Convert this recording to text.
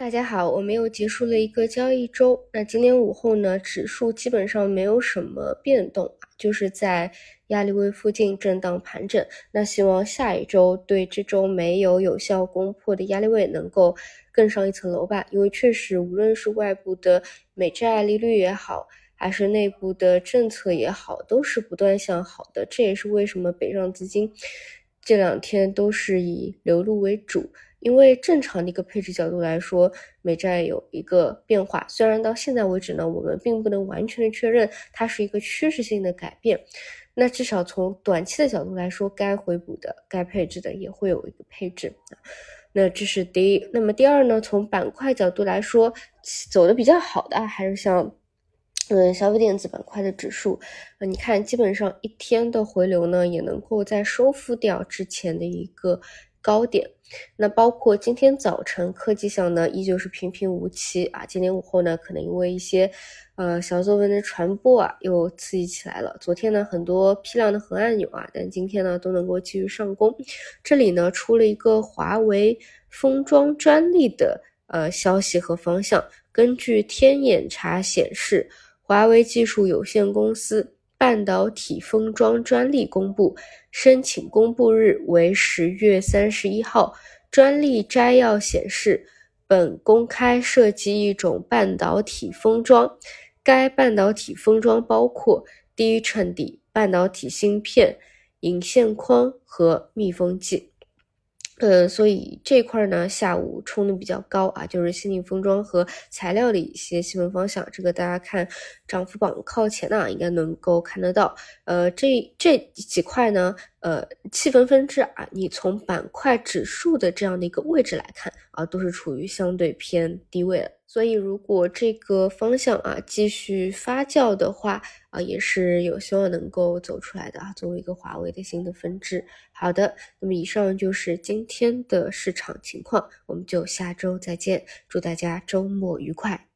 大家好，我们又结束了一个交易周。那今天午后呢，指数基本上没有什么变动啊，就是在压力位附近震荡盘整。那希望下一周对这周没有有效攻破的压力位能够更上一层楼吧。因为确实，无论是外部的美债利率也好，还是内部的政策也好，都是不断向好的。这也是为什么北上资金这两天都是以流入为主。因为正常的一个配置角度来说，美债有一个变化，虽然到现在为止呢，我们并不能完全的确认它是一个趋势性的改变，那至少从短期的角度来说，该回补的、该配置的也会有一个配置那这是第一。那么第二呢，从板块角度来说，走的比较好的还是像，嗯，消费电子板块的指数，呃，你看基本上一天的回流呢，也能够在收复掉之前的一个。高点，那包括今天早晨科技项呢，依旧是平平无奇啊。今天午后呢，可能因为一些呃小作文的传播啊，又刺激起来了。昨天呢，很多批量的核按钮啊，但今天呢，都能够继续上攻。这里呢，出了一个华为封装专利的呃消息和方向。根据天眼查显示，华为技术有限公司。半导体封装专利公布，申请公布日为十月三十一号。专利摘要显示，本公开涉及一种半导体封装，该半导体封装包括第一衬底半导体芯片、引线框和密封剂。呃，所以这块呢，下午冲的比较高啊，就是先进封装和材料的一些细分方向，这个大家看涨幅榜靠前呢，应该能够看得到。呃，这这几块呢，呃，细分分支啊，你从板块指数的这样的一个位置来看啊，都是处于相对偏低位的。所以，如果这个方向啊继续发酵的话啊，也是有希望能够走出来的啊。作为一个华为的新的分支，好的，那么以上就是今天的市场情况，我们就下周再见，祝大家周末愉快。